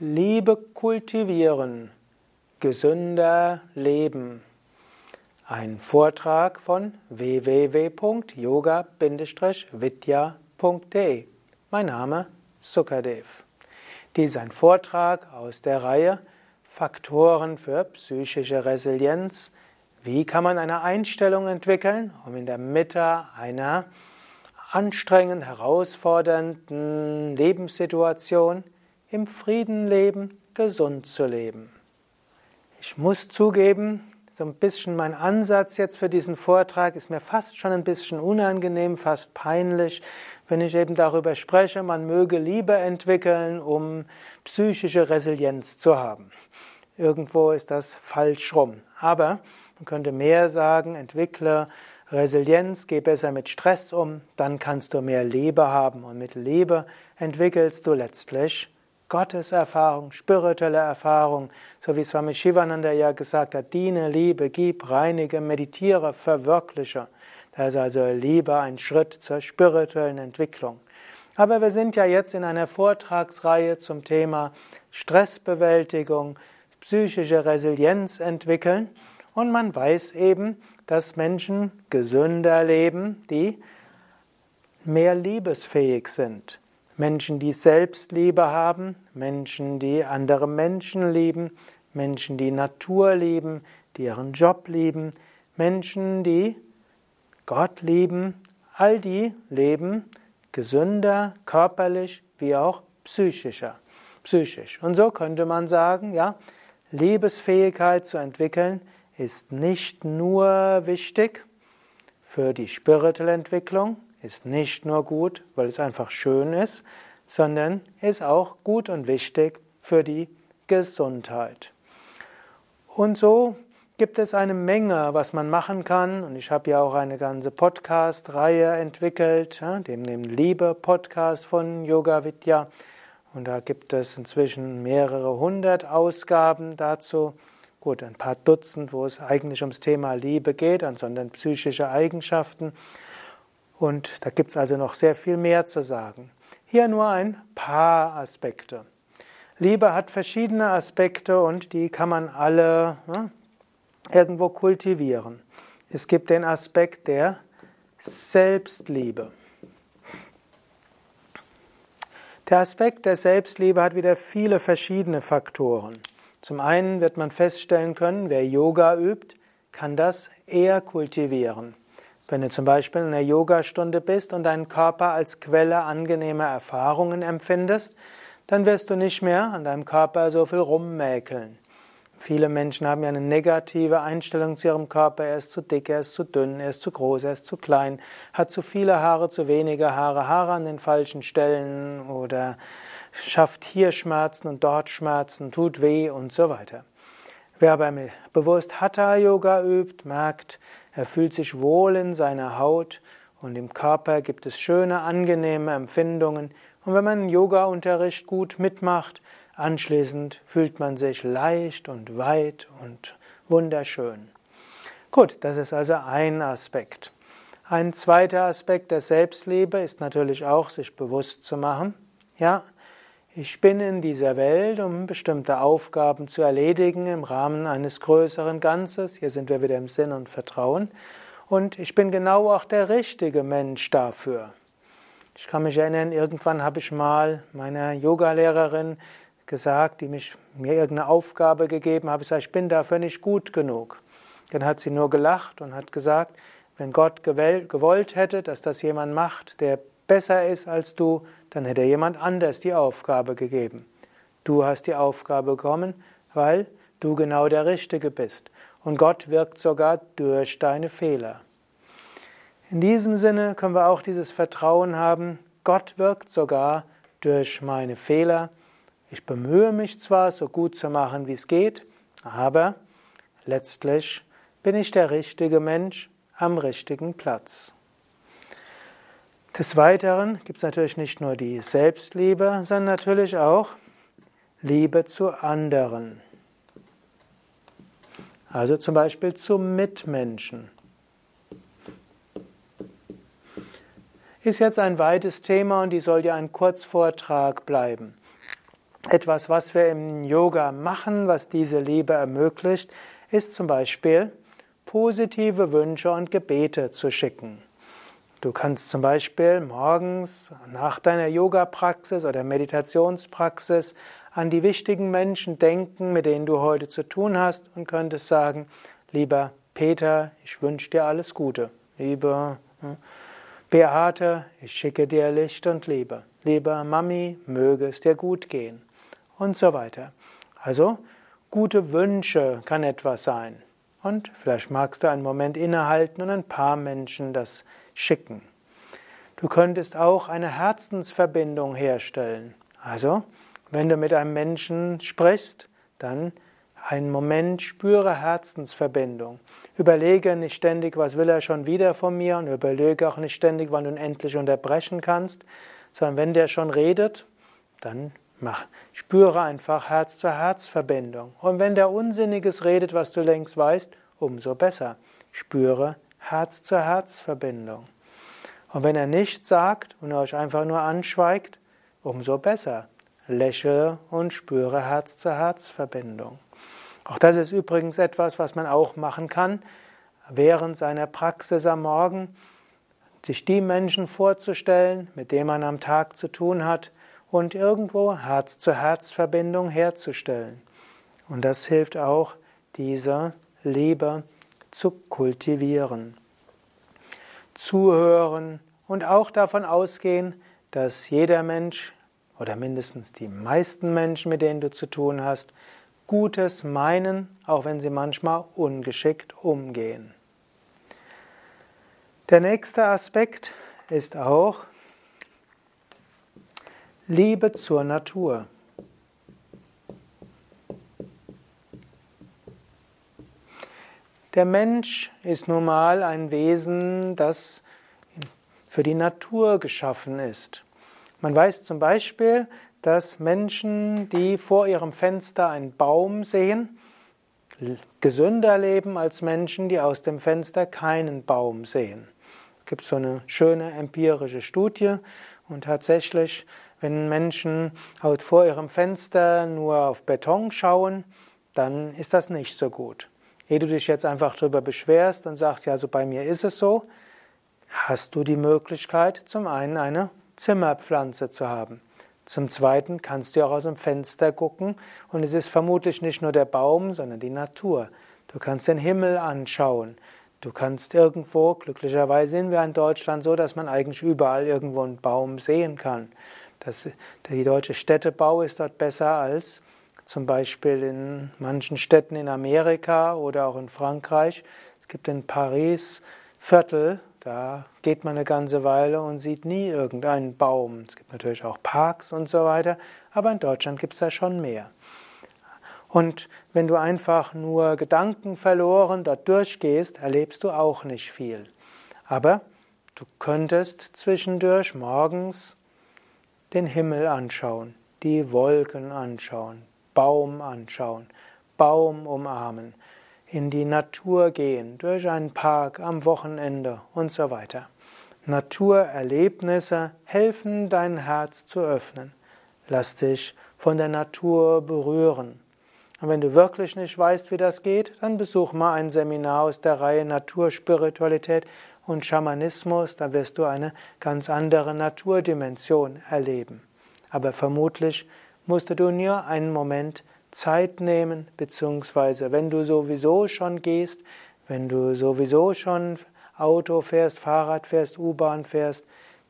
Liebe kultivieren, gesünder leben. Ein Vortrag von www.yoga-vidya.de. Mein Name Sukadev. Dies ist ein Vortrag aus der Reihe Faktoren für psychische Resilienz. Wie kann man eine Einstellung entwickeln, um in der Mitte einer anstrengend herausfordernden Lebenssituation im Frieden leben, gesund zu leben. Ich muss zugeben, so ein bisschen mein Ansatz jetzt für diesen Vortrag ist mir fast schon ein bisschen unangenehm, fast peinlich, wenn ich eben darüber spreche, man möge Liebe entwickeln, um psychische Resilienz zu haben. Irgendwo ist das falsch rum. Aber man könnte mehr sagen, entwickle Resilienz, geh besser mit Stress um, dann kannst du mehr Liebe haben und mit Liebe entwickelst du letztlich Gotteserfahrung, spirituelle Erfahrung, so wie Swami Shivananda ja gesagt hat, diene, liebe, gib, reinige, meditiere, verwirkliche. Da ist also Liebe ein Schritt zur spirituellen Entwicklung. Aber wir sind ja jetzt in einer Vortragsreihe zum Thema Stressbewältigung, psychische Resilienz entwickeln und man weiß eben, dass Menschen gesünder leben, die mehr liebesfähig sind. Menschen, die Selbstliebe haben, Menschen, die andere Menschen lieben, Menschen, die Natur lieben, die ihren Job lieben, Menschen, die Gott lieben, all die leben gesünder, körperlich wie auch psychischer, psychisch. Und so könnte man sagen, ja, Liebesfähigkeit zu entwickeln ist nicht nur wichtig für die spirituelle Entwicklung, ist nicht nur gut, weil es einfach schön ist, sondern ist auch gut und wichtig für die Gesundheit. Und so gibt es eine Menge, was man machen kann. Und ich habe ja auch eine ganze Podcast-Reihe entwickelt, dem, dem Liebe-Podcast von Yoga Vidya. Und da gibt es inzwischen mehrere hundert Ausgaben dazu. Gut, ein paar Dutzend, wo es eigentlich ums Thema Liebe geht, ansonsten psychische Eigenschaften. Und da gibt es also noch sehr viel mehr zu sagen. Hier nur ein paar Aspekte. Liebe hat verschiedene Aspekte und die kann man alle ne, irgendwo kultivieren. Es gibt den Aspekt der Selbstliebe. Der Aspekt der Selbstliebe hat wieder viele verschiedene Faktoren. Zum einen wird man feststellen können, wer Yoga übt, kann das eher kultivieren. Wenn du zum Beispiel in einer Yogastunde bist und deinen Körper als Quelle angenehmer Erfahrungen empfindest, dann wirst du nicht mehr an deinem Körper so viel rummäkeln. Viele Menschen haben ja eine negative Einstellung zu ihrem Körper. Er ist zu dick, er ist zu dünn, er ist zu groß, er ist zu klein, hat zu viele Haare, zu wenige Haare, Haare an den falschen Stellen oder schafft hier Schmerzen und dort Schmerzen, tut weh und so weiter. Wer aber bewusst Hatha Yoga übt, merkt, er fühlt sich wohl in seiner Haut und im Körper gibt es schöne, angenehme Empfindungen. Und wenn man Yoga-Unterricht gut mitmacht, anschließend fühlt man sich leicht und weit und wunderschön. Gut, das ist also ein Aspekt. Ein zweiter Aspekt der Selbstliebe ist natürlich auch, sich bewusst zu machen, ja, ich bin in dieser Welt, um bestimmte Aufgaben zu erledigen im Rahmen eines größeren Ganzes. Hier sind wir wieder im Sinn und Vertrauen. Und ich bin genau auch der richtige Mensch dafür. Ich kann mich erinnern, irgendwann habe ich mal meiner Yogalehrerin gesagt, die mich, mir irgendeine Aufgabe gegeben hat, ich ich bin dafür nicht gut genug. Dann hat sie nur gelacht und hat gesagt, wenn Gott gewollt hätte, dass das jemand macht, der besser ist als du, dann hätte jemand anders die Aufgabe gegeben. Du hast die Aufgabe bekommen, weil du genau der Richtige bist. Und Gott wirkt sogar durch deine Fehler. In diesem Sinne können wir auch dieses Vertrauen haben, Gott wirkt sogar durch meine Fehler. Ich bemühe mich zwar, so gut zu machen, wie es geht, aber letztlich bin ich der richtige Mensch am richtigen Platz. Des Weiteren gibt es natürlich nicht nur die Selbstliebe, sondern natürlich auch Liebe zu anderen. Also zum Beispiel zu Mitmenschen. Ist jetzt ein weites Thema und die soll ja ein Kurzvortrag bleiben. Etwas, was wir im Yoga machen, was diese Liebe ermöglicht, ist zum Beispiel positive Wünsche und Gebete zu schicken. Du kannst zum Beispiel morgens nach deiner Yoga-Praxis oder Meditationspraxis an die wichtigen Menschen denken, mit denen du heute zu tun hast und könntest sagen, lieber Peter, ich wünsche dir alles Gute. Lieber hm, Beate, ich schicke dir Licht und Liebe. Lieber Mami, möge es dir gut gehen. Und so weiter. Also, gute Wünsche kann etwas sein. Und vielleicht magst du einen Moment innehalten und ein paar Menschen das schicken. Du könntest auch eine Herzensverbindung herstellen. Also, wenn du mit einem Menschen sprichst, dann einen Moment spüre Herzensverbindung. Überlege nicht ständig, was will er schon wieder von mir und überlege auch nicht ständig, wann du ihn endlich unterbrechen kannst, sondern wenn der schon redet, dann mach, spüre einfach Herz-zu-Herz-Verbindung. Und wenn der Unsinniges redet, was du längst weißt, umso besser. Spüre Herz-zu-Herz-Verbindung. Und wenn er nichts sagt und euch einfach nur anschweigt, umso besser. Lächle und spüre Herz-zu-Herz-Verbindung. Auch das ist übrigens etwas, was man auch machen kann, während seiner Praxis am Morgen, sich die Menschen vorzustellen, mit denen man am Tag zu tun hat, und irgendwo Herz-zu-Herz-Verbindung herzustellen. Und das hilft auch, diese Liebe zu kultivieren. Zuhören und auch davon ausgehen, dass jeder Mensch oder mindestens die meisten Menschen, mit denen du zu tun hast, Gutes meinen, auch wenn sie manchmal ungeschickt umgehen. Der nächste Aspekt ist auch Liebe zur Natur. Der Mensch ist nun mal ein Wesen, das für die Natur geschaffen ist. Man weiß zum Beispiel, dass Menschen, die vor ihrem Fenster einen Baum sehen, gesünder leben als Menschen, die aus dem Fenster keinen Baum sehen. Es gibt so eine schöne empirische Studie und tatsächlich, wenn Menschen halt vor ihrem Fenster nur auf Beton schauen, dann ist das nicht so gut. Ehe du dich jetzt einfach darüber beschwerst und sagst, ja, so bei mir ist es so, hast du die Möglichkeit, zum einen eine Zimmerpflanze zu haben. Zum Zweiten kannst du auch aus dem Fenster gucken und es ist vermutlich nicht nur der Baum, sondern die Natur. Du kannst den Himmel anschauen. Du kannst irgendwo, glücklicherweise sind wir in Deutschland so, dass man eigentlich überall irgendwo einen Baum sehen kann. Das, der deutsche Städtebau ist dort besser als zum Beispiel in manchen Städten in Amerika oder auch in Frankreich. Es gibt in Paris Viertel, da geht man eine ganze Weile und sieht nie irgendeinen Baum. Es gibt natürlich auch Parks und so weiter, aber in Deutschland gibt es da schon mehr. Und wenn du einfach nur Gedanken verloren dort durchgehst, erlebst du auch nicht viel. Aber du könntest zwischendurch morgens den Himmel anschauen, die Wolken anschauen, Baum anschauen, Baum umarmen, in die Natur gehen, durch einen Park am Wochenende und so weiter. Naturerlebnisse helfen dein Herz zu öffnen. Lass dich von der Natur berühren. Und wenn du wirklich nicht weißt, wie das geht, dann besuch mal ein Seminar aus der Reihe Naturspiritualität und Schamanismus, da wirst du eine ganz andere Naturdimension erleben. Aber vermutlich musst du nur einen Moment Zeit nehmen, beziehungsweise wenn du sowieso schon gehst, wenn du sowieso schon Auto fährst, Fahrrad fährst, U-Bahn fährst,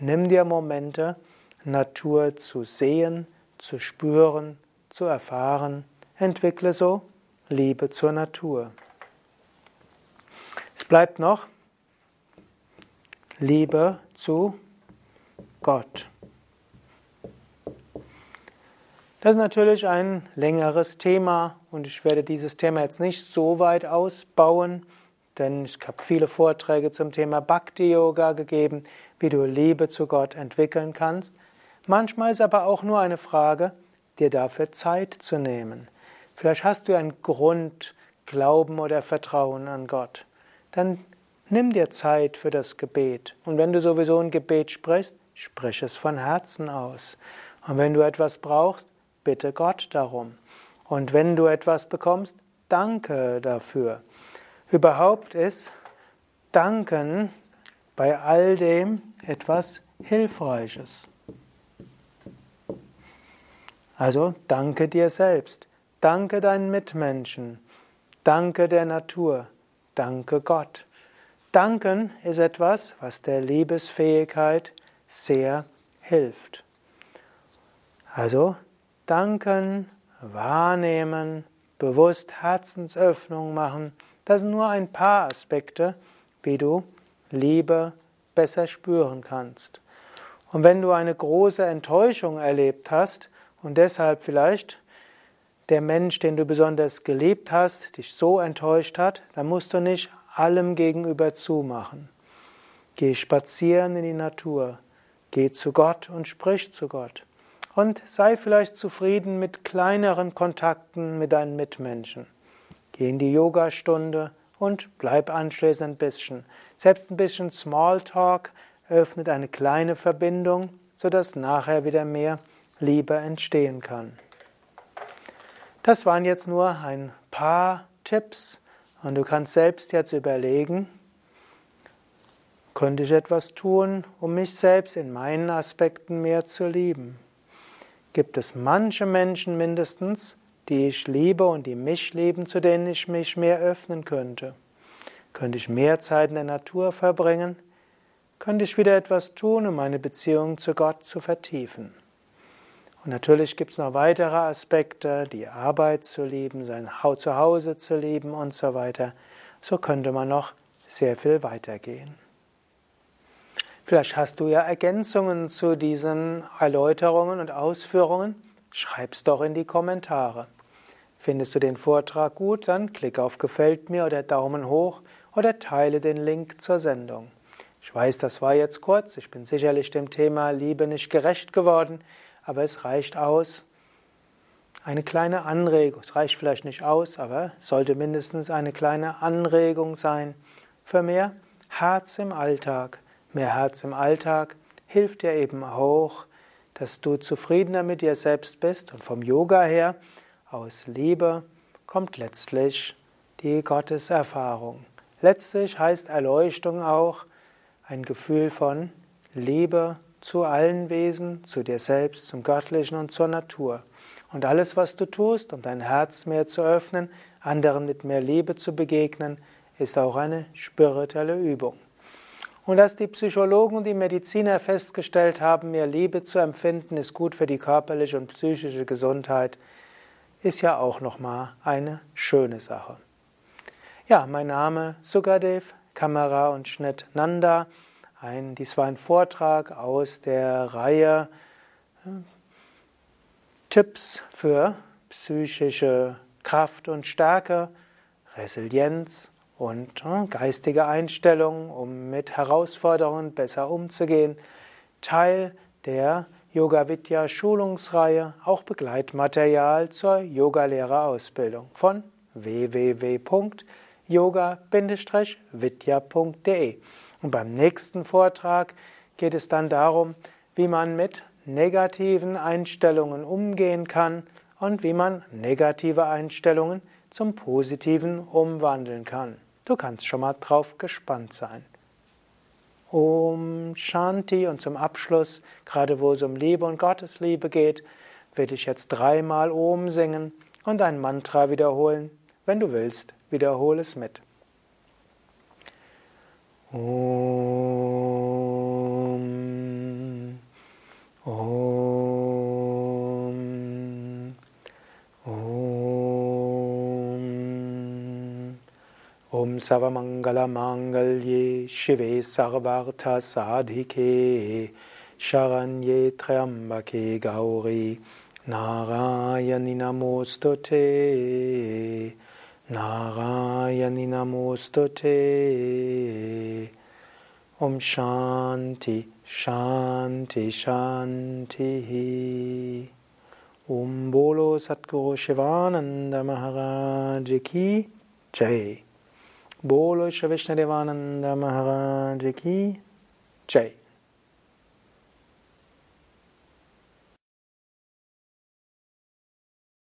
nimm dir Momente, Natur zu sehen, zu spüren, zu erfahren. Entwickle so Liebe zur Natur. Es bleibt noch Liebe zu Gott. Das ist natürlich ein längeres Thema und ich werde dieses Thema jetzt nicht so weit ausbauen, denn ich habe viele Vorträge zum Thema Bhakti Yoga gegeben, wie du Liebe zu Gott entwickeln kannst. Manchmal ist aber auch nur eine Frage, dir dafür Zeit zu nehmen. Vielleicht hast du einen Grund, Glauben oder Vertrauen an Gott. Dann nimm dir Zeit für das Gebet. Und wenn du sowieso ein Gebet sprichst, sprich es von Herzen aus. Und wenn du etwas brauchst, bitte Gott darum. Und wenn du etwas bekommst, danke dafür. Überhaupt ist Danken bei all dem etwas Hilfreiches. Also danke dir selbst, danke deinen Mitmenschen, danke der Natur, danke Gott. Danken ist etwas, was der Liebesfähigkeit sehr hilft. Also danken, wahrnehmen, bewusst Herzensöffnung machen, das sind nur ein paar Aspekte, wie du Liebe besser spüren kannst. Und wenn du eine große Enttäuschung erlebt hast, und deshalb vielleicht der Mensch, den du besonders geliebt hast, dich so enttäuscht hat, dann musst du nicht allem gegenüber zumachen. Geh spazieren in die Natur, geh zu Gott und sprich zu Gott. Und sei vielleicht zufrieden mit kleineren Kontakten mit deinen Mitmenschen. Geh in die Yogastunde und bleib anschließend ein bisschen. Selbst ein bisschen Smalltalk öffnet eine kleine Verbindung, sodass nachher wieder mehr Liebe entstehen kann. Das waren jetzt nur ein paar Tipps und du kannst selbst jetzt überlegen, könnte ich etwas tun, um mich selbst in meinen Aspekten mehr zu lieben? Gibt es manche Menschen mindestens, die ich liebe und die mich lieben, zu denen ich mich mehr öffnen könnte? Könnte ich mehr Zeit in der Natur verbringen? Könnte ich wieder etwas tun, um meine Beziehung zu Gott zu vertiefen? Und natürlich gibt es noch weitere Aspekte, die Arbeit zu lieben, sein Zuhause zu lieben und so weiter. So könnte man noch sehr viel weitergehen. Vielleicht hast du ja Ergänzungen zu diesen Erläuterungen und Ausführungen. Schreib's doch in die Kommentare. Findest du den Vortrag gut, dann klick auf Gefällt mir oder Daumen hoch oder teile den Link zur Sendung. Ich weiß, das war jetzt kurz. Ich bin sicherlich dem Thema Liebe nicht gerecht geworden aber es reicht aus. Eine kleine Anregung, es reicht vielleicht nicht aus, aber es sollte mindestens eine kleine Anregung sein für mehr Herz im Alltag. Mehr Herz im Alltag hilft dir eben auch, dass du zufriedener mit dir selbst bist und vom Yoga her aus Liebe kommt letztlich die Gotteserfahrung. Letztlich heißt Erleuchtung auch ein Gefühl von Liebe zu allen Wesen, zu dir selbst, zum Göttlichen und zur Natur. Und alles, was du tust, um dein Herz mehr zu öffnen, anderen mit mehr Liebe zu begegnen, ist auch eine spirituelle Übung. Und dass die Psychologen und die Mediziner festgestellt haben, mehr Liebe zu empfinden, ist gut für die körperliche und psychische Gesundheit, ist ja auch nochmal eine schöne Sache. Ja, mein Name Sukadev, Kamera und Schnitt Nanda. Ein, dies war ein Vortrag aus der Reihe äh, Tipps für psychische Kraft und Stärke, Resilienz und äh, geistige Einstellung, um mit Herausforderungen besser umzugehen. Teil der Yoga Vidya Schulungsreihe, auch Begleitmaterial zur Yogalehrerausbildung von www.yoga-vidya.de. Und beim nächsten Vortrag geht es dann darum, wie man mit negativen Einstellungen umgehen kann und wie man negative Einstellungen zum Positiven umwandeln kann. Du kannst schon mal drauf gespannt sein. Om Shanti und zum Abschluss, gerade wo es um Liebe und Gottesliebe geht, werde ich jetzt dreimal Om singen und ein Mantra wiederholen. Wenn du willst, wiederhole es mit. Om. Om. Om. Om Savamangala Mangalye Shive Sarvartha Sadhike Sharanye Triambake Gauri Narayani Namostute Narayani Namostute Om Shanti Shanti Shanti. Om Bolo Satguru Shivananda Maharaj Ki Jai. Bolo Shri Vishnadevananda Maharaj Ki Jai